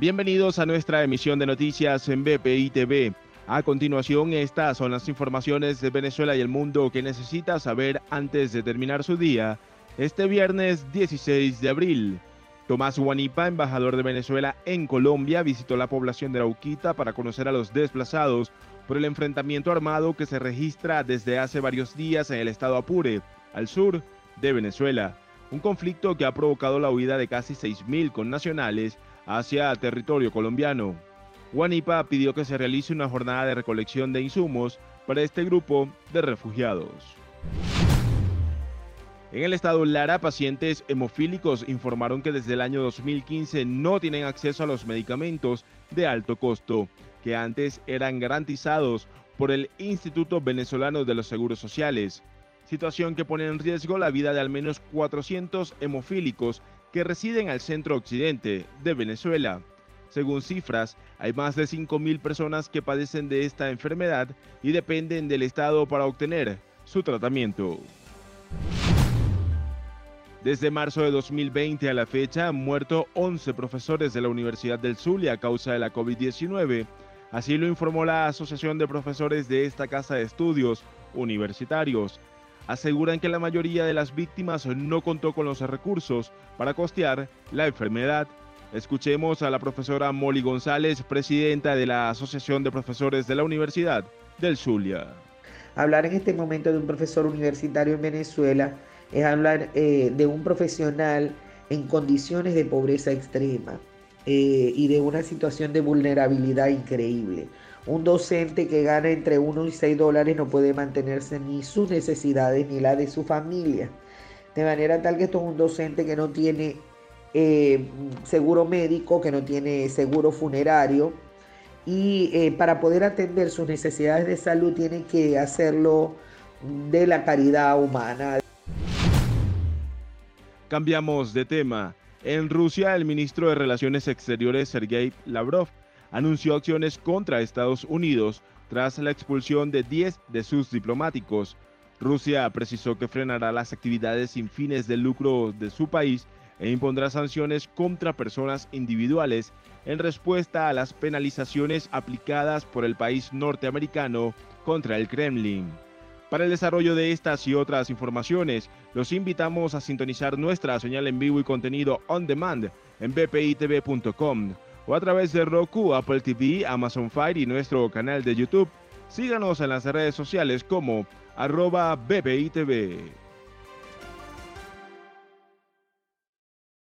Bienvenidos a nuestra emisión de noticias en BPI TV. A continuación, estas son las informaciones de Venezuela y el mundo que necesita saber antes de terminar su día, este viernes 16 de abril. Tomás Guanipa, embajador de Venezuela en Colombia, visitó la población de Arauquita para conocer a los desplazados por el enfrentamiento armado que se registra desde hace varios días en el estado Apure, al sur de Venezuela. Un conflicto que ha provocado la huida de casi 6.000 connacionales hacia territorio colombiano. Guanipa pidió que se realice una jornada de recolección de insumos para este grupo de refugiados. En el estado Lara, pacientes hemofílicos informaron que desde el año 2015 no tienen acceso a los medicamentos de alto costo, que antes eran garantizados por el Instituto Venezolano de los Seguros Sociales, situación que pone en riesgo la vida de al menos 400 hemofílicos que residen al centro occidente de Venezuela. Según cifras, hay más de 5.000 personas que padecen de esta enfermedad y dependen del Estado para obtener su tratamiento. Desde marzo de 2020 a la fecha han muerto 11 profesores de la Universidad del Zulia a causa de la COVID-19. Así lo informó la Asociación de Profesores de esta Casa de Estudios Universitarios aseguran que la mayoría de las víctimas no contó con los recursos para costear la enfermedad. Escuchemos a la profesora Molly González, presidenta de la Asociación de Profesores de la Universidad del Zulia. Hablar en este momento de un profesor universitario en Venezuela es hablar eh, de un profesional en condiciones de pobreza extrema eh, y de una situación de vulnerabilidad increíble. Un docente que gana entre 1 y 6 dólares no puede mantenerse ni sus necesidades ni la de su familia. De manera tal que esto es un docente que no tiene eh, seguro médico, que no tiene seguro funerario y eh, para poder atender sus necesidades de salud tiene que hacerlo de la caridad humana. Cambiamos de tema. En Rusia, el ministro de Relaciones Exteriores, Sergei Lavrov, anunció acciones contra Estados Unidos tras la expulsión de 10 de sus diplomáticos. Rusia precisó que frenará las actividades sin fines de lucro de su país e impondrá sanciones contra personas individuales en respuesta a las penalizaciones aplicadas por el país norteamericano contra el Kremlin. Para el desarrollo de estas y otras informaciones, los invitamos a sintonizar nuestra señal en vivo y contenido on demand en bpitv.com o a través de Roku, Apple TV, Amazon Fire y nuestro canal de YouTube. Síganos en las redes sociales como arroba BPITV.